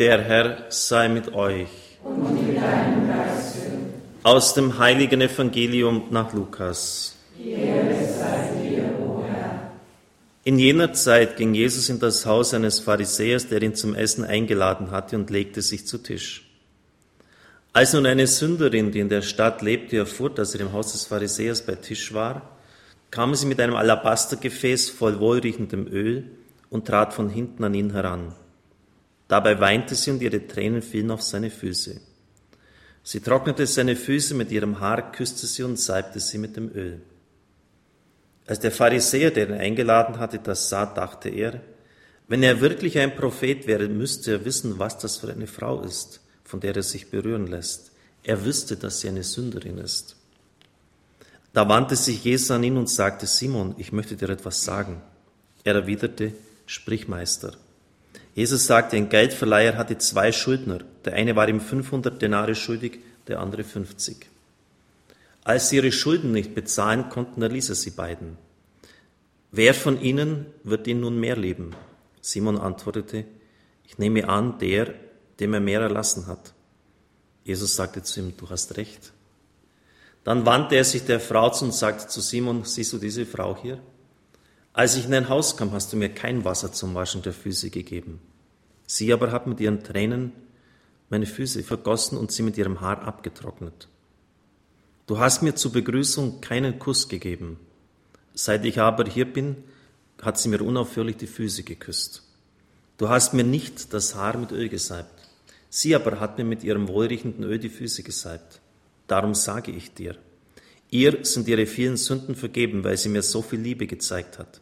Der Herr sei mit euch. Und mit deinem Geiste. Aus dem heiligen Evangelium nach Lukas. In jener Zeit ging Jesus in das Haus eines Pharisäers, der ihn zum Essen eingeladen hatte, und legte sich zu Tisch. Als nun eine Sünderin, die in der Stadt lebte, erfuhr, dass er im Haus des Pharisäers bei Tisch war, kam sie mit einem Alabastergefäß voll wohlriechendem Öl und trat von hinten an ihn heran. Dabei weinte sie und ihre Tränen fielen auf seine Füße. Sie trocknete seine Füße mit ihrem Haar, küsste sie und salbte sie mit dem Öl. Als der Pharisäer, der ihn eingeladen hatte, das sah, dachte er, wenn er wirklich ein Prophet wäre, müsste er wissen, was das für eine Frau ist von der er sich berühren lässt. Er wüsste, dass sie eine Sünderin ist. Da wandte sich Jesus an ihn und sagte, Simon, ich möchte dir etwas sagen. Er erwiderte, sprich Meister. Jesus sagte, ein Geldverleiher hatte zwei Schuldner. Der eine war ihm 500 Denare schuldig, der andere 50. Als sie ihre Schulden nicht bezahlen konnten, erließ er sie beiden. Wer von ihnen wird ihn nun mehr lieben? Simon antwortete, ich nehme an, der, dem er mehr erlassen hat. Jesus sagte zu ihm, du hast recht. Dann wandte er sich der Frau zu und sagte zu Simon, siehst du diese Frau hier? Als ich in dein Haus kam, hast du mir kein Wasser zum Waschen der Füße gegeben. Sie aber hat mit ihren Tränen meine Füße vergossen und sie mit ihrem Haar abgetrocknet. Du hast mir zur Begrüßung keinen Kuss gegeben. Seit ich aber hier bin, hat sie mir unaufhörlich die Füße geküsst. Du hast mir nicht das Haar mit Öl gesalbt. Sie aber hat mir mit ihrem wohlriechenden Öl die Füße gesalbt. Darum sage ich dir, ihr sind ihre vielen Sünden vergeben, weil sie mir so viel Liebe gezeigt hat.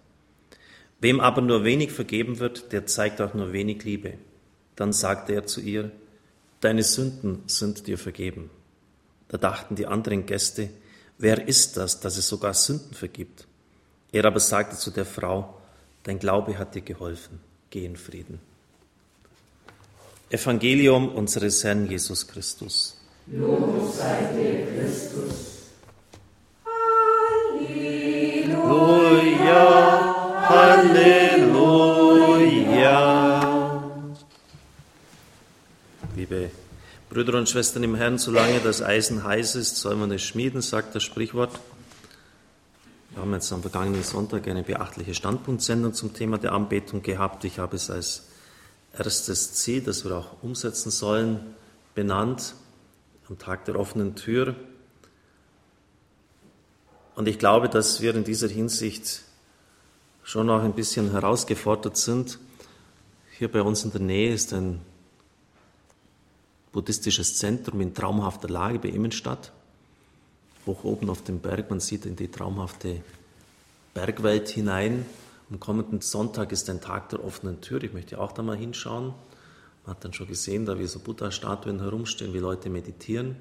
Wem aber nur wenig vergeben wird, der zeigt auch nur wenig Liebe. Dann sagte er zu ihr, deine Sünden sind dir vergeben. Da dachten die anderen Gäste, wer ist das, dass es sogar Sünden vergibt? Er aber sagte zu der Frau, dein Glaube hat dir geholfen, geh in Frieden. Evangelium unseres Herrn Jesus Christus. Lob sei dir, Christus. Brüder und Schwestern im Herrn, solange das Eisen heiß ist, soll man es schmieden, sagt das Sprichwort. Wir haben jetzt am vergangenen Sonntag eine beachtliche Standpunktsendung zum Thema der Anbetung gehabt. Ich habe es als erstes Ziel, das wir auch umsetzen sollen, benannt am Tag der offenen Tür. Und ich glaube, dass wir in dieser Hinsicht schon auch ein bisschen herausgefordert sind. Hier bei uns in der Nähe ist ein buddhistisches Zentrum in traumhafter Lage bei Immenstadt, hoch oben auf dem Berg. Man sieht in die traumhafte Bergwelt hinein. Am kommenden Sonntag ist ein Tag der offenen Tür. Ich möchte auch da mal hinschauen. Man hat dann schon gesehen, da wie so Buddha-Statuen herumstehen, wie Leute meditieren.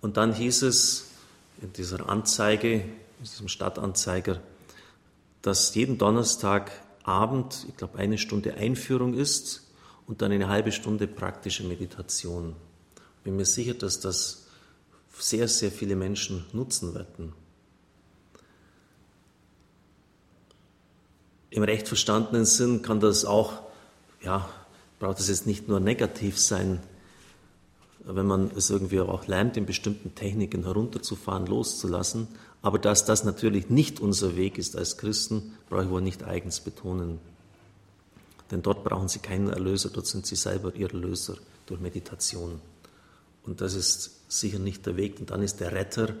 Und dann hieß es in dieser Anzeige, in diesem Stadtanzeiger, dass jeden Donnerstagabend, ich glaube, eine Stunde Einführung ist und dann eine halbe Stunde praktische Meditation. Ich bin mir sicher, dass das sehr, sehr viele Menschen nutzen werden. Im recht verstandenen Sinn kann das auch, ja, braucht es jetzt nicht nur negativ sein, wenn man es irgendwie auch lernt, in bestimmten Techniken herunterzufahren, loszulassen. Aber dass das natürlich nicht unser Weg ist als Christen, brauche ich wohl nicht eigens betonen. Denn dort brauchen sie keinen Erlöser, dort sind sie selber ihr Erlöser durch Meditation. Und das ist sicher nicht der Weg. Und dann ist der Retter,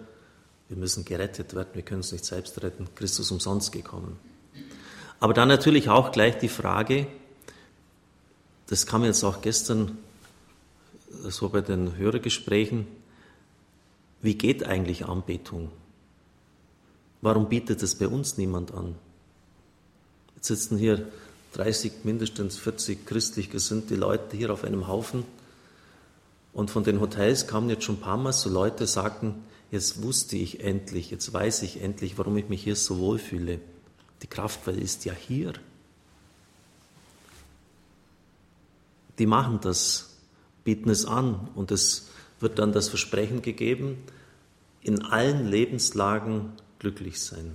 wir müssen gerettet werden, wir können uns nicht selbst retten, Christus umsonst gekommen. Aber dann natürlich auch gleich die Frage, das kam jetzt auch gestern so bei den Hörergesprächen, wie geht eigentlich Anbetung? Warum bietet es bei uns niemand an? Jetzt sitzen hier 30, mindestens 40 christlich gesinnte Leute hier auf einem Haufen. Und von den Hotels kamen jetzt schon ein paar Mal so Leute, sagten, jetzt wusste ich endlich, jetzt weiß ich endlich, warum ich mich hier so wohlfühle. Die Kraftquelle ist ja hier. Die machen das, bieten es an und es wird dann das Versprechen gegeben, in allen Lebenslagen glücklich sein.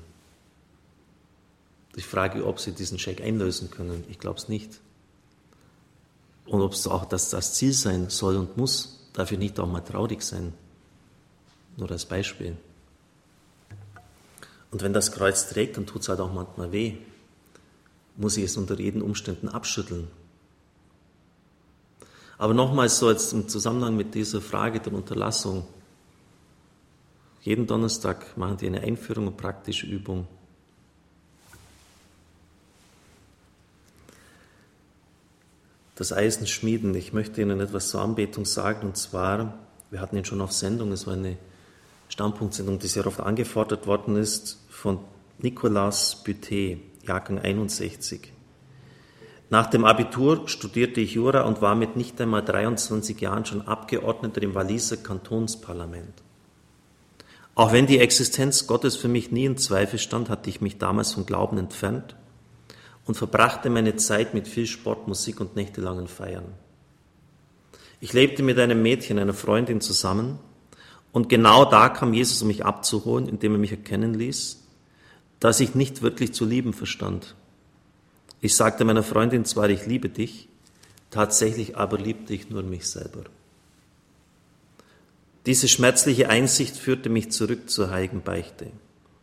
Ich frage, ob Sie diesen Scheck einlösen können. Ich glaube es nicht. Und ob es auch das, das Ziel sein soll und muss, darf ich nicht auch mal traurig sein. Nur als Beispiel. Und wenn das Kreuz trägt, dann tut es halt auch manchmal weh. Muss ich es unter jeden Umständen abschütteln. Aber nochmals so jetzt im Zusammenhang mit dieser Frage der Unterlassung. Jeden Donnerstag machen die eine Einführung und praktische Übung. Das Eisen schmieden. Ich möchte Ihnen etwas zur Anbetung sagen und zwar, wir hatten ihn schon auf Sendung, es war eine Standpunktsendung, die sehr oft angefordert worden ist, von Nicolas Butet, Jahrgang 61. Nach dem Abitur studierte ich Jura und war mit nicht einmal 23 Jahren schon Abgeordneter im Walliser Kantonsparlament. Auch wenn die Existenz Gottes für mich nie in Zweifel stand, hatte ich mich damals vom Glauben entfernt und verbrachte meine Zeit mit viel Sport, Musik und nächtelangen Feiern. Ich lebte mit einem Mädchen, einer Freundin zusammen und genau da kam Jesus, um mich abzuholen, indem er mich erkennen ließ, dass ich nicht wirklich zu lieben verstand. Ich sagte meiner Freundin zwar, ich liebe dich, tatsächlich aber liebte ich nur mich selber. Diese schmerzliche Einsicht führte mich zurück zur heiligen Beichte.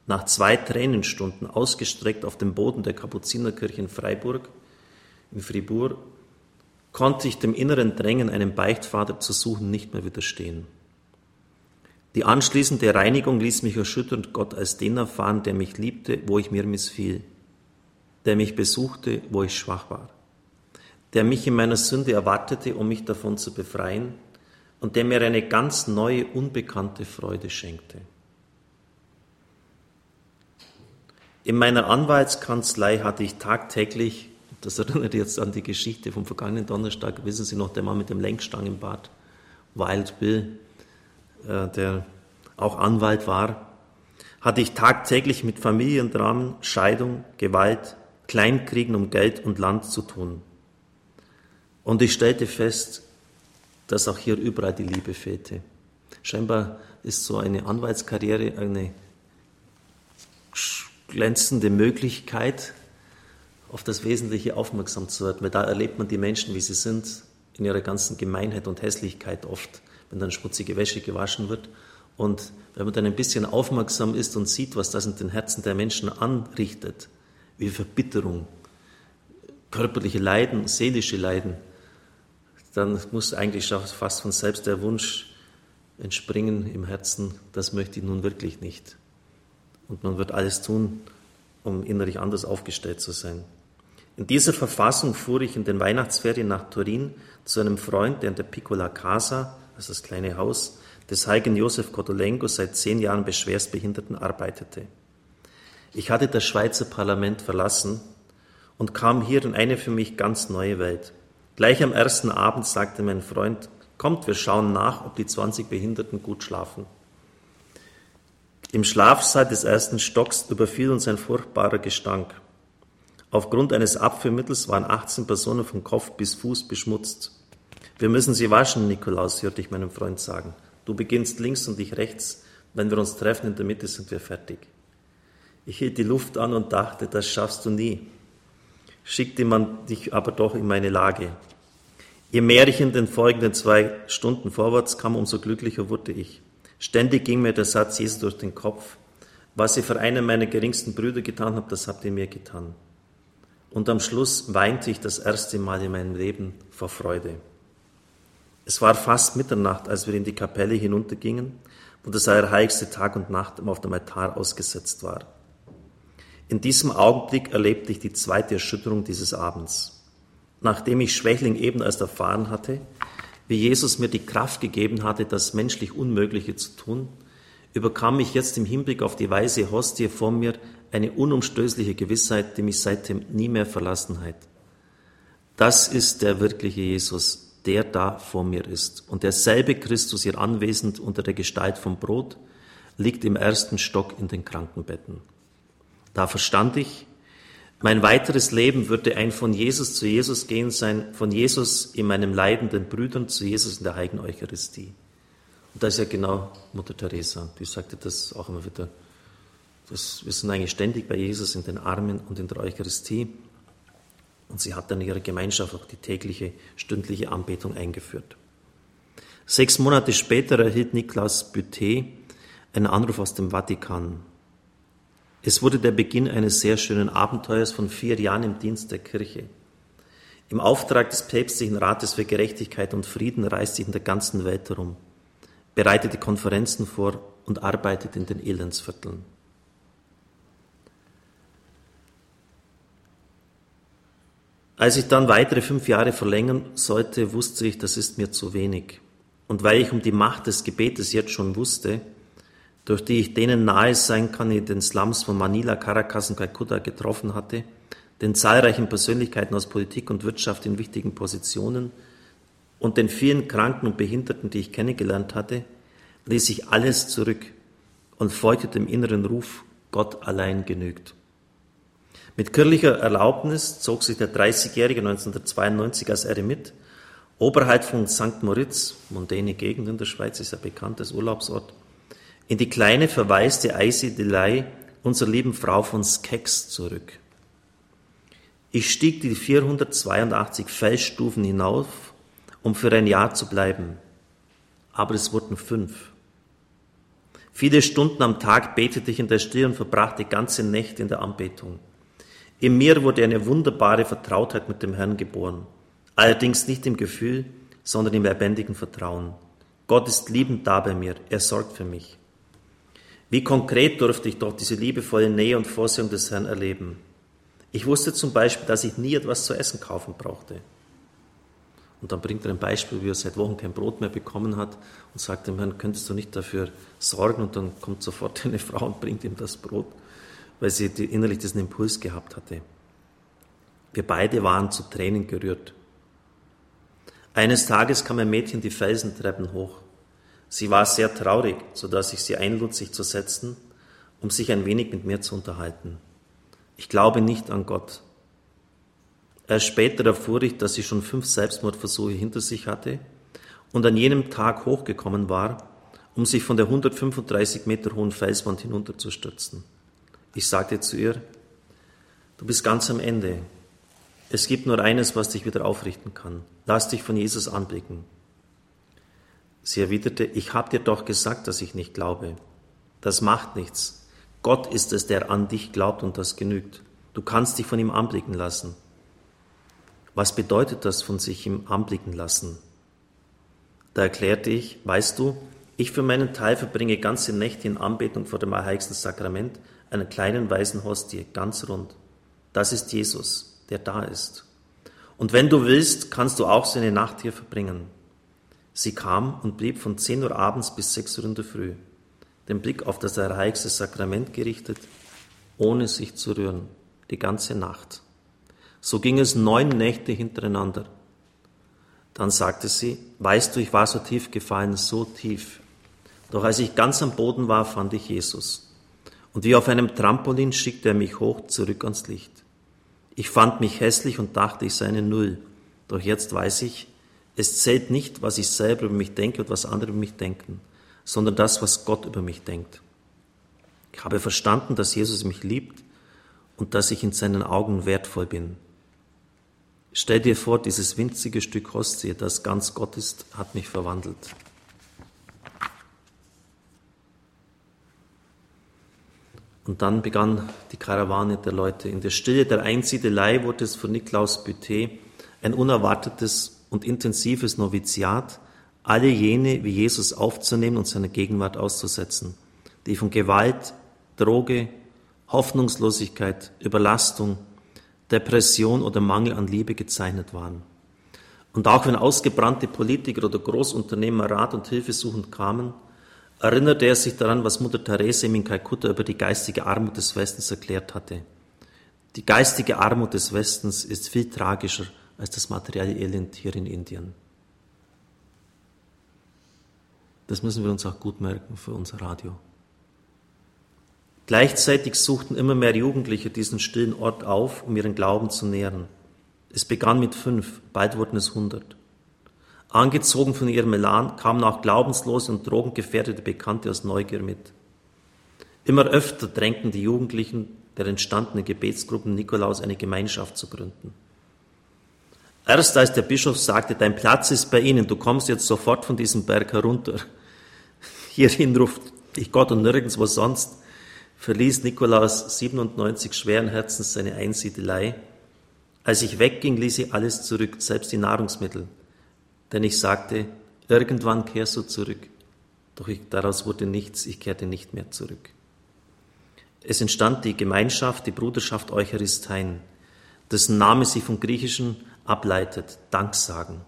Nach zwei Tränenstunden, ausgestreckt auf dem Boden der Kapuzinerkirche in Freiburg, in Fribourg, konnte ich dem inneren Drängen, einen Beichtvater zu suchen, nicht mehr widerstehen. Die anschließende Reinigung ließ mich erschütternd Gott als den erfahren, der mich liebte, wo ich mir missfiel der mich besuchte, wo ich schwach war, der mich in meiner Sünde erwartete, um mich davon zu befreien und der mir eine ganz neue, unbekannte Freude schenkte. In meiner Anwaltskanzlei hatte ich tagtäglich, das erinnert jetzt an die Geschichte vom vergangenen Donnerstag, wissen Sie noch, der Mann mit dem Lenkstangenbart, Wild Bill, äh, der auch Anwalt war, hatte ich tagtäglich mit Familiendramen, Scheidung, Gewalt, Kleinkriegen um Geld und Land zu tun. Und ich stellte fest, dass auch hier überall die Liebe fehlte. Scheinbar ist so eine Anwaltskarriere eine glänzende Möglichkeit, auf das Wesentliche aufmerksam zu werden, weil da erlebt man die Menschen, wie sie sind, in ihrer ganzen Gemeinheit und Hässlichkeit oft, wenn dann schmutzige Wäsche gewaschen wird. Und wenn man dann ein bisschen aufmerksam ist und sieht, was das in den Herzen der Menschen anrichtet, wie Verbitterung, körperliche Leiden, seelische Leiden, dann muss eigentlich fast von selbst der Wunsch entspringen im Herzen, das möchte ich nun wirklich nicht. Und man wird alles tun, um innerlich anders aufgestellt zu sein. In dieser Verfassung fuhr ich in den Weihnachtsferien nach Turin zu einem Freund, der in der Piccola Casa, ist das kleine Haus, des heiligen Josef Kotolenko seit zehn Jahren bei Schwerstbehinderten arbeitete. Ich hatte das Schweizer Parlament verlassen und kam hier in eine für mich ganz neue Welt. Gleich am ersten Abend sagte mein Freund, kommt, wir schauen nach, ob die 20 Behinderten gut schlafen. Im Schlafsaal des ersten Stocks überfiel uns ein furchtbarer Gestank. Aufgrund eines Abführmittels waren 18 Personen von Kopf bis Fuß beschmutzt. Wir müssen sie waschen, Nikolaus, hörte ich meinem Freund sagen. Du beginnst links und ich rechts. Wenn wir uns treffen in der Mitte, sind wir fertig. Ich hielt die Luft an und dachte, das schaffst du nie. Schickte man dich aber doch in meine Lage. Je mehr ich in den folgenden zwei Stunden vorwärts kam, umso glücklicher wurde ich. Ständig ging mir der Satz Jesus durch den Kopf. Was ihr für einen meiner geringsten Brüder getan habt, das habt ihr mir getan. Und am Schluss weinte ich das erste Mal in meinem Leben vor Freude. Es war fast Mitternacht, als wir in die Kapelle hinuntergingen, wo das allerheiligste Tag und Nacht auf dem Altar ausgesetzt war. In diesem Augenblick erlebte ich die zweite Erschütterung dieses Abends. Nachdem ich Schwächling eben erst erfahren hatte, wie Jesus mir die Kraft gegeben hatte, das menschlich Unmögliche zu tun, überkam mich jetzt im Hinblick auf die weise Hostie vor mir eine unumstößliche Gewissheit, die mich seitdem nie mehr verlassen hat. Das ist der wirkliche Jesus, der da vor mir ist. Und derselbe Christus, hier anwesend unter der Gestalt vom Brot, liegt im ersten Stock in den Krankenbetten. Da verstand ich, mein weiteres Leben würde ein von Jesus zu Jesus gehen sein, von Jesus in meinem leidenden Brüdern zu Jesus in der heiligen Eucharistie. Und das ist ja genau Mutter Teresa, die sagte das auch immer wieder. Das, wir sind eigentlich ständig bei Jesus in den Armen und in der Eucharistie. Und sie hat dann in ihrer Gemeinschaft auch die tägliche, stündliche Anbetung eingeführt. Sechs Monate später erhielt Niklas Butet einen Anruf aus dem Vatikan. Es wurde der Beginn eines sehr schönen Abenteuers von vier Jahren im Dienst der Kirche. Im Auftrag des Päpstlichen Rates für Gerechtigkeit und Frieden reiste ich in der ganzen Welt herum, bereitete Konferenzen vor und arbeitete in den Elendsvierteln. Als ich dann weitere fünf Jahre verlängern sollte, wusste ich, das ist mir zu wenig. Und weil ich um die Macht des Gebetes jetzt schon wusste, durch die ich denen nahe sein kann, die den Slums von Manila, Caracas und Calcutta getroffen hatte, den zahlreichen Persönlichkeiten aus Politik und Wirtschaft in wichtigen Positionen und den vielen Kranken und Behinderten, die ich kennengelernt hatte, ließ ich alles zurück und folgte dem inneren Ruf, Gott allein genügt. Mit kirchlicher Erlaubnis zog sich der 30-Jährige 1992 als Eremit oberhalb von St. Moritz, mondäne Gegend in der Schweiz, ist ein bekanntes Urlaubsort, in die kleine verwaiste Eisiedelei unserer lieben Frau von Skex zurück. Ich stieg die 482 Felsstufen hinauf, um für ein Jahr zu bleiben. Aber es wurden fünf. Viele Stunden am Tag betete ich in der Stille und verbrachte ganze Nächte in der Anbetung. In mir wurde eine wunderbare Vertrautheit mit dem Herrn geboren. Allerdings nicht im Gefühl, sondern im lebendigen Vertrauen. Gott ist liebend da bei mir, er sorgt für mich. Wie konkret durfte ich doch diese liebevolle Nähe und Vorsehung des Herrn erleben. Ich wusste zum Beispiel, dass ich nie etwas zu essen kaufen brauchte. Und dann bringt er ein Beispiel, wie er seit Wochen kein Brot mehr bekommen hat und sagt dem Herrn, könntest du nicht dafür sorgen? Und dann kommt sofort eine Frau und bringt ihm das Brot, weil sie innerlich diesen Impuls gehabt hatte. Wir beide waren zu Tränen gerührt. Eines Tages kam ein Mädchen die Felsentreppen hoch. Sie war sehr traurig, so dass ich sie einlud, sich zu setzen, um sich ein wenig mit mir zu unterhalten. Ich glaube nicht an Gott. Erst später erfuhr ich, dass sie schon fünf Selbstmordversuche hinter sich hatte und an jenem Tag hochgekommen war, um sich von der 135 Meter hohen Felswand hinunterzustürzen. Ich sagte zu ihr, du bist ganz am Ende. Es gibt nur eines, was dich wieder aufrichten kann. Lass dich von Jesus anblicken. Sie erwiderte, ich habe dir doch gesagt, dass ich nicht glaube. Das macht nichts. Gott ist es, der an dich glaubt und das genügt. Du kannst dich von ihm anblicken lassen. Was bedeutet das von sich ihm anblicken lassen? Da erklärte ich, weißt du, ich für meinen Teil verbringe ganze Nächte in Anbetung vor dem Allerheiligsten Sakrament, einer kleinen weißen Hostie, ganz rund. Das ist Jesus, der da ist. Und wenn du willst, kannst du auch so eine Nacht hier verbringen. Sie kam und blieb von 10 Uhr abends bis 6 Uhr in der Früh, den Blick auf das erreichte Sakrament gerichtet, ohne sich zu rühren, die ganze Nacht. So ging es neun Nächte hintereinander. Dann sagte sie, weißt du, ich war so tief gefallen, so tief. Doch als ich ganz am Boden war, fand ich Jesus. Und wie auf einem Trampolin schickte er mich hoch zurück ans Licht. Ich fand mich hässlich und dachte, ich sei eine Null. Doch jetzt weiß ich, es zählt nicht, was ich selber über mich denke und was andere über mich denken, sondern das, was Gott über mich denkt. Ich habe verstanden, dass Jesus mich liebt und dass ich in seinen Augen wertvoll bin. Stell dir vor, dieses winzige Stück Hostie, das ganz Gott ist, hat mich verwandelt. Und dann begann die Karawane der Leute. In der Stille der Einsiedelei wurde es für Niklaus Butet ein unerwartetes und intensives Noviziat, alle jene wie Jesus aufzunehmen und seiner Gegenwart auszusetzen, die von Gewalt, Droge, Hoffnungslosigkeit, Überlastung, Depression oder Mangel an Liebe gezeichnet waren. Und auch wenn ausgebrannte Politiker oder Großunternehmer Rat und Hilfe suchend kamen, erinnerte er sich daran, was Mutter Therese ihm in Kalkutta über die geistige Armut des Westens erklärt hatte. Die geistige Armut des Westens ist viel tragischer als das materielle Elend hier in Indien. Das müssen wir uns auch gut merken für unser Radio. Gleichzeitig suchten immer mehr Jugendliche diesen stillen Ort auf, um ihren Glauben zu nähren. Es begann mit fünf, bald wurden es hundert. Angezogen von ihrem Elan kamen auch glaubenslose und drogengefährdete Bekannte aus Neugier mit. Immer öfter drängten die Jugendlichen der entstandenen Gebetsgruppen Nikolaus eine Gemeinschaft zu gründen. Erst als der Bischof sagte, dein Platz ist bei Ihnen, du kommst jetzt sofort von diesem Berg herunter. Hierhin ruft dich Gott und nirgendwo sonst, verließ Nikolaus 97 schweren Herzens seine Einsiedelei. Als ich wegging, ließ ich alles zurück, selbst die Nahrungsmittel. Denn ich sagte, irgendwann kehrst du zurück. Doch ich, daraus wurde nichts, ich kehrte nicht mehr zurück. Es entstand die Gemeinschaft, die Bruderschaft Eucharistein, dessen Name sich vom Griechischen ableitet, Danksagen.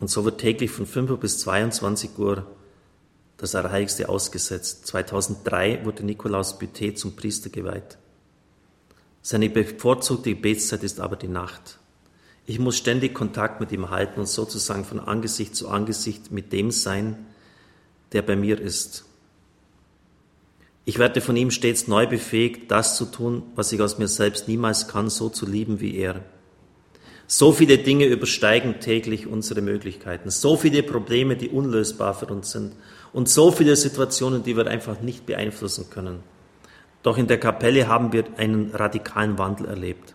Und so wird täglich von 5 Uhr bis 22 Uhr das Allerheiligste ausgesetzt. 2003 wurde Nikolaus Büté zum Priester geweiht. Seine bevorzugte Gebetszeit ist aber die Nacht. Ich muss ständig Kontakt mit ihm halten und sozusagen von Angesicht zu Angesicht mit dem sein, der bei mir ist. Ich werde von ihm stets neu befähigt, das zu tun, was ich aus mir selbst niemals kann, so zu lieben wie er. So viele Dinge übersteigen täglich unsere Möglichkeiten, so viele Probleme, die unlösbar für uns sind und so viele Situationen, die wir einfach nicht beeinflussen können. Doch in der Kapelle haben wir einen radikalen Wandel erlebt.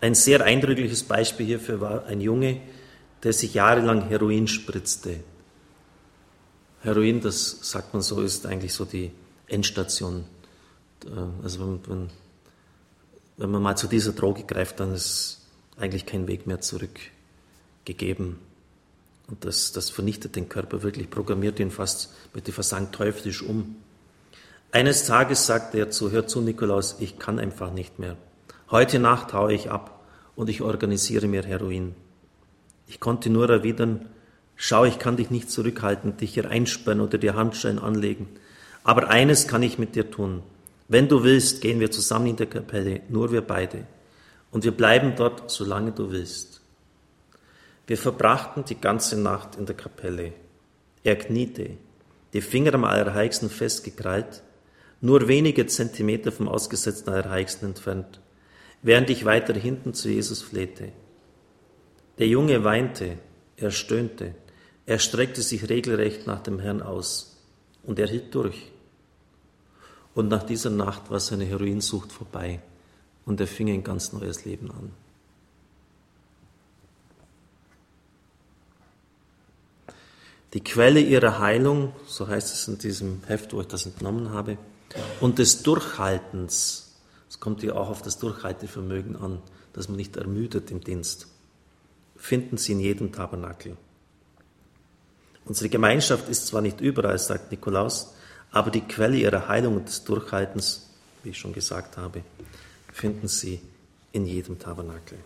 Ein sehr eindrückliches Beispiel hierfür war ein Junge, der sich jahrelang Heroin spritzte. Heroin, das sagt man so, ist eigentlich so die Endstation. Äh, also wenn, wenn, wenn man mal zu dieser Droge greift, dann ist eigentlich kein Weg mehr zurückgegeben. Und das, das vernichtet den Körper wirklich, programmiert ihn fast, ich fast sagen, teuflisch um. Eines Tages sagte er zu, hör zu, Nikolaus, ich kann einfach nicht mehr. Heute Nacht haue ich ab und ich organisiere mir Heroin. Ich konnte nur erwidern, schau, ich kann dich nicht zurückhalten, dich hier einsperren oder dir Handschellen anlegen. Aber eines kann ich mit dir tun. Wenn du willst, gehen wir zusammen in der Kapelle, nur wir beide. Und wir bleiben dort, solange du willst. Wir verbrachten die ganze Nacht in der Kapelle. Er kniete, die Finger am Allerheiligsten festgekrallt, nur wenige Zentimeter vom ausgesetzten Allerheiligsten entfernt, während ich weiter hinten zu Jesus flehte. Der Junge weinte, er stöhnte, er streckte sich regelrecht nach dem Herrn aus und er hielt durch. Und nach dieser Nacht war seine Heroinsucht vorbei und er fing ein ganz neues Leben an. Die Quelle ihrer Heilung, so heißt es in diesem Heft, wo ich das entnommen habe, und des Durchhaltens, es kommt ja auch auf das Durchhaltevermögen an, dass man nicht ermüdet im Dienst, finden Sie in jedem Tabernakel. Unsere Gemeinschaft ist zwar nicht überall, sagt Nikolaus, aber die Quelle ihrer Heilung und des Durchhaltens, wie ich schon gesagt habe, finden Sie in jedem Tabernakel.